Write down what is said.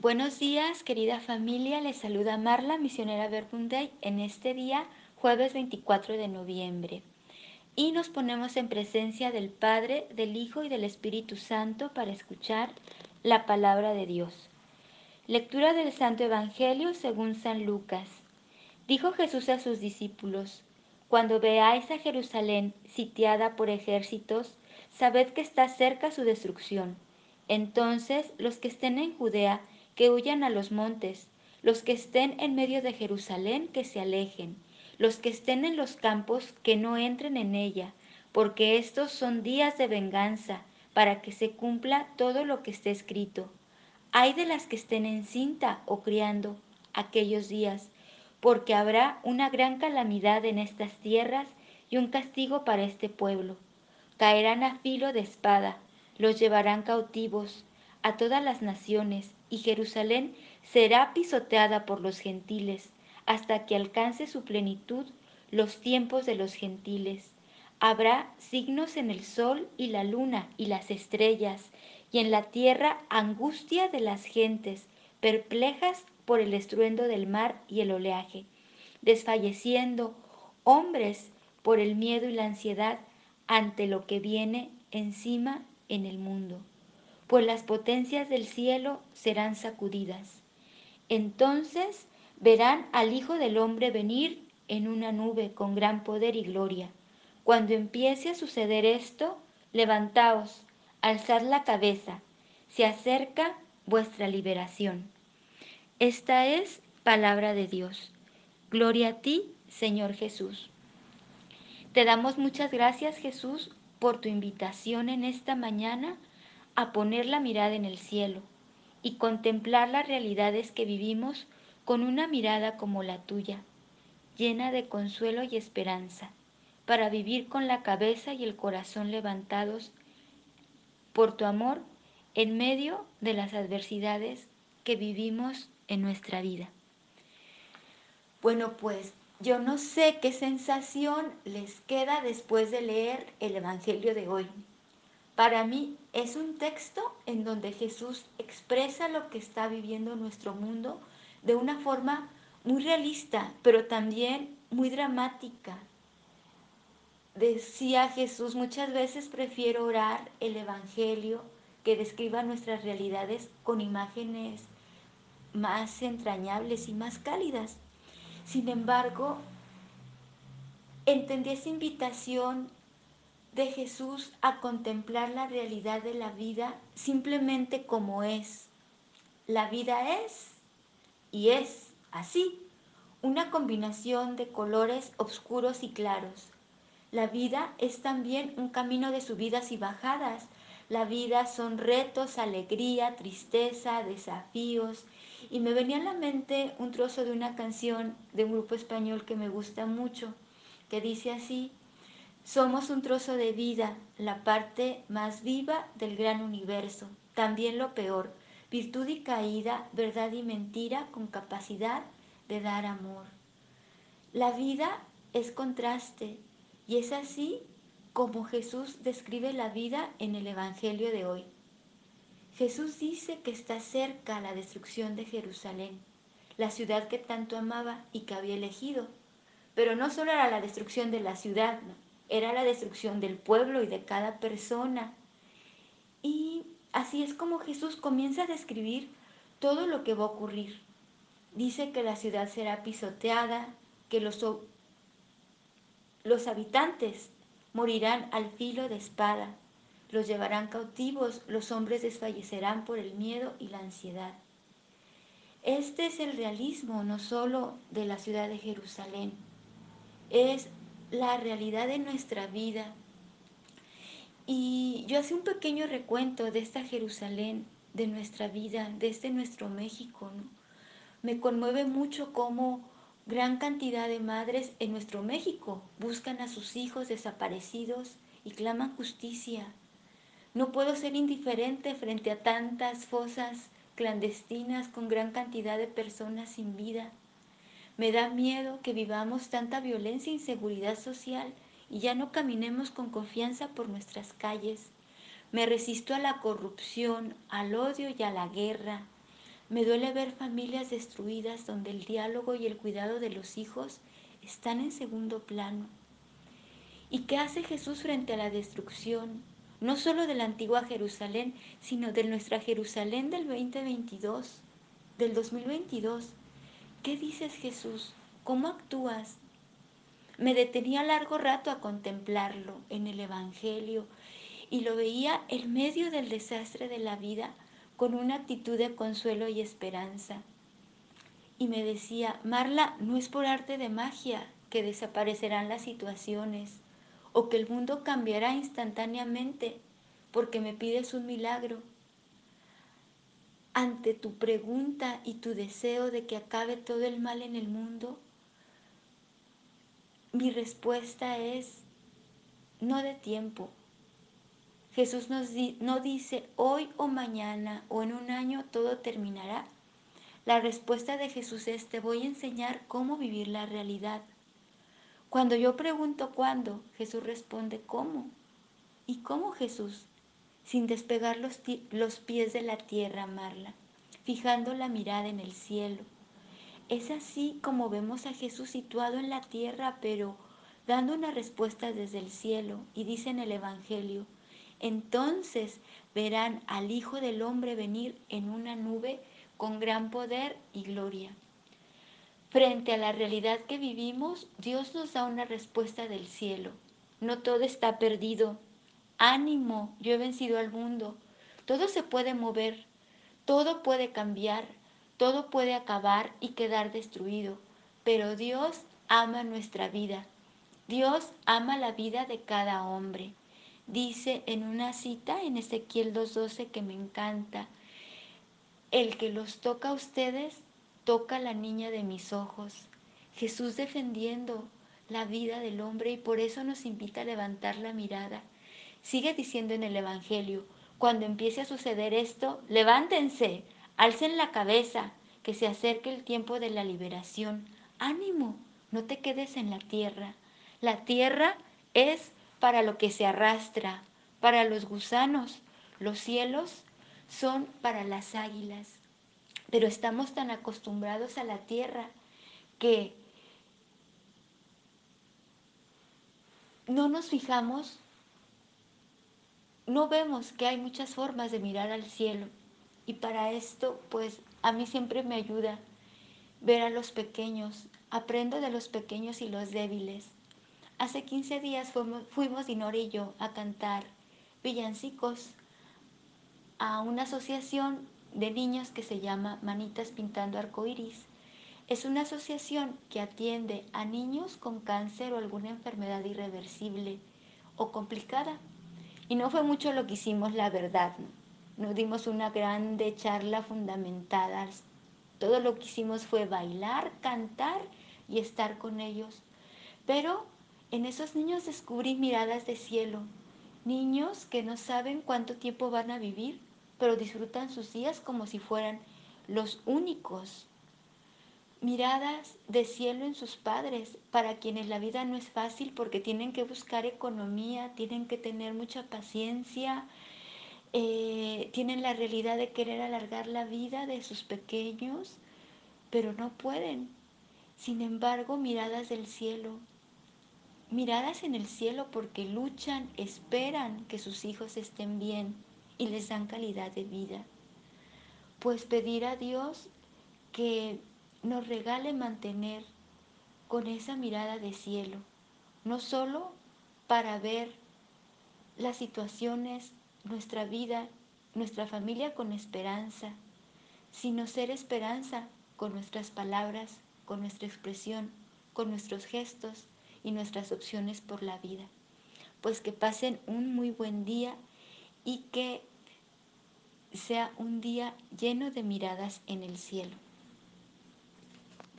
Buenos días, querida familia. Les saluda Marla, misionera Verbunday, en este día, jueves 24 de noviembre. Y nos ponemos en presencia del Padre, del Hijo y del Espíritu Santo para escuchar la palabra de Dios. Lectura del Santo Evangelio según San Lucas. Dijo Jesús a sus discípulos, Cuando veáis a Jerusalén sitiada por ejércitos, sabed que está cerca su destrucción. Entonces los que estén en Judea, que huyan a los montes, los que estén en medio de Jerusalén, que se alejen, los que estén en los campos, que no entren en ella, porque estos son días de venganza, para que se cumpla todo lo que esté escrito. Hay de las que estén encinta o criando aquellos días, porque habrá una gran calamidad en estas tierras y un castigo para este pueblo. Caerán a filo de espada, los llevarán cautivos a todas las naciones, y Jerusalén será pisoteada por los gentiles, hasta que alcance su plenitud los tiempos de los gentiles. Habrá signos en el sol y la luna y las estrellas, y en la tierra angustia de las gentes, perplejas por el estruendo del mar y el oleaje, desfalleciendo hombres por el miedo y la ansiedad ante lo que viene encima en el mundo pues las potencias del cielo serán sacudidas. Entonces verán al Hijo del Hombre venir en una nube con gran poder y gloria. Cuando empiece a suceder esto, levantaos, alzad la cabeza, se acerca vuestra liberación. Esta es palabra de Dios. Gloria a ti, Señor Jesús. Te damos muchas gracias, Jesús, por tu invitación en esta mañana a poner la mirada en el cielo y contemplar las realidades que vivimos con una mirada como la tuya, llena de consuelo y esperanza, para vivir con la cabeza y el corazón levantados por tu amor en medio de las adversidades que vivimos en nuestra vida. Bueno, pues yo no sé qué sensación les queda después de leer el Evangelio de hoy. Para mí es un texto en donde Jesús expresa lo que está viviendo nuestro mundo de una forma muy realista, pero también muy dramática. Decía Jesús, muchas veces prefiero orar el Evangelio que describa nuestras realidades con imágenes más entrañables y más cálidas. Sin embargo, entendí esa invitación de Jesús a contemplar la realidad de la vida simplemente como es. La vida es y es así, una combinación de colores oscuros y claros. La vida es también un camino de subidas y bajadas. La vida son retos, alegría, tristeza, desafíos. Y me venía a la mente un trozo de una canción de un grupo español que me gusta mucho, que dice así, somos un trozo de vida, la parte más viva del gran universo, también lo peor, virtud y caída, verdad y mentira, con capacidad de dar amor. La vida es contraste y es así como Jesús describe la vida en el Evangelio de hoy. Jesús dice que está cerca la destrucción de Jerusalén, la ciudad que tanto amaba y que había elegido. Pero no solo era la destrucción de la ciudad, era la destrucción del pueblo y de cada persona. Y así es como Jesús comienza a describir todo lo que va a ocurrir. Dice que la ciudad será pisoteada, que los, los habitantes morirán al filo de espada, los llevarán cautivos, los hombres desfallecerán por el miedo y la ansiedad. Este es el realismo no solo de la ciudad de Jerusalén, es la realidad de nuestra vida. Y yo hacía un pequeño recuento de esta Jerusalén, de nuestra vida, de este nuestro México. Me conmueve mucho cómo gran cantidad de madres en nuestro México buscan a sus hijos desaparecidos y claman justicia. No puedo ser indiferente frente a tantas fosas clandestinas con gran cantidad de personas sin vida. Me da miedo que vivamos tanta violencia e inseguridad social y ya no caminemos con confianza por nuestras calles. Me resisto a la corrupción, al odio y a la guerra. Me duele ver familias destruidas donde el diálogo y el cuidado de los hijos están en segundo plano. ¿Y qué hace Jesús frente a la destrucción? No solo de la antigua Jerusalén, sino de nuestra Jerusalén del 2022, del 2022. ¿Qué dices Jesús? ¿Cómo actúas? Me detenía largo rato a contemplarlo en el Evangelio y lo veía en medio del desastre de la vida con una actitud de consuelo y esperanza. Y me decía, Marla, no es por arte de magia que desaparecerán las situaciones o que el mundo cambiará instantáneamente porque me pides un milagro. Ante tu pregunta y tu deseo de que acabe todo el mal en el mundo, mi respuesta es no de tiempo, Jesús nos no dice hoy o mañana o en un año todo terminará. La respuesta de Jesús es te voy a enseñar cómo vivir la realidad. Cuando yo pregunto cuándo, Jesús responde cómo. ¿Y cómo Jesús? Sin despegar los, los pies de la tierra, Marla, fijando la mirada en el cielo. Es así como vemos a Jesús situado en la tierra, pero dando una respuesta desde el cielo. Y dice en el Evangelio, entonces verán al Hijo del Hombre venir en una nube con gran poder y gloria. Frente a la realidad que vivimos, Dios nos da una respuesta del cielo. No todo está perdido. Ánimo, yo he vencido al mundo. Todo se puede mover, todo puede cambiar, todo puede acabar y quedar destruido. Pero Dios ama nuestra vida. Dios ama la vida de cada hombre dice en una cita en Ezequiel 2.12 que me encanta, el que los toca a ustedes, toca a la niña de mis ojos. Jesús defendiendo la vida del hombre y por eso nos invita a levantar la mirada. Sigue diciendo en el Evangelio, cuando empiece a suceder esto, levántense, alcen la cabeza, que se acerque el tiempo de la liberación. Ánimo, no te quedes en la tierra. La tierra es para lo que se arrastra, para los gusanos. Los cielos son para las águilas. Pero estamos tan acostumbrados a la tierra que no nos fijamos, no vemos que hay muchas formas de mirar al cielo. Y para esto, pues a mí siempre me ayuda ver a los pequeños. Aprendo de los pequeños y los débiles. Hace 15 días fuimos, fuimos y yo a cantar villancicos a una asociación de niños que se llama Manitas Pintando Arcoiris. Es una asociación que atiende a niños con cáncer o alguna enfermedad irreversible o complicada. Y no fue mucho lo que hicimos, la verdad. Nos dimos una grande charla fundamentada. Todo lo que hicimos fue bailar, cantar y estar con ellos. Pero en esos niños descubrí miradas de cielo, niños que no saben cuánto tiempo van a vivir, pero disfrutan sus días como si fueran los únicos. Miradas de cielo en sus padres, para quienes la vida no es fácil porque tienen que buscar economía, tienen que tener mucha paciencia, eh, tienen la realidad de querer alargar la vida de sus pequeños, pero no pueden. Sin embargo, miradas del cielo, miradas en el cielo porque luchan, esperan que sus hijos estén bien y les dan calidad de vida. Pues pedir a Dios que nos regale mantener con esa mirada de cielo, no solo para ver las situaciones, nuestra vida, nuestra familia con esperanza, sino ser esperanza con nuestras palabras, con nuestra expresión, con nuestros gestos, y nuestras opciones por la vida. Pues que pasen un muy buen día y que sea un día lleno de miradas en el cielo.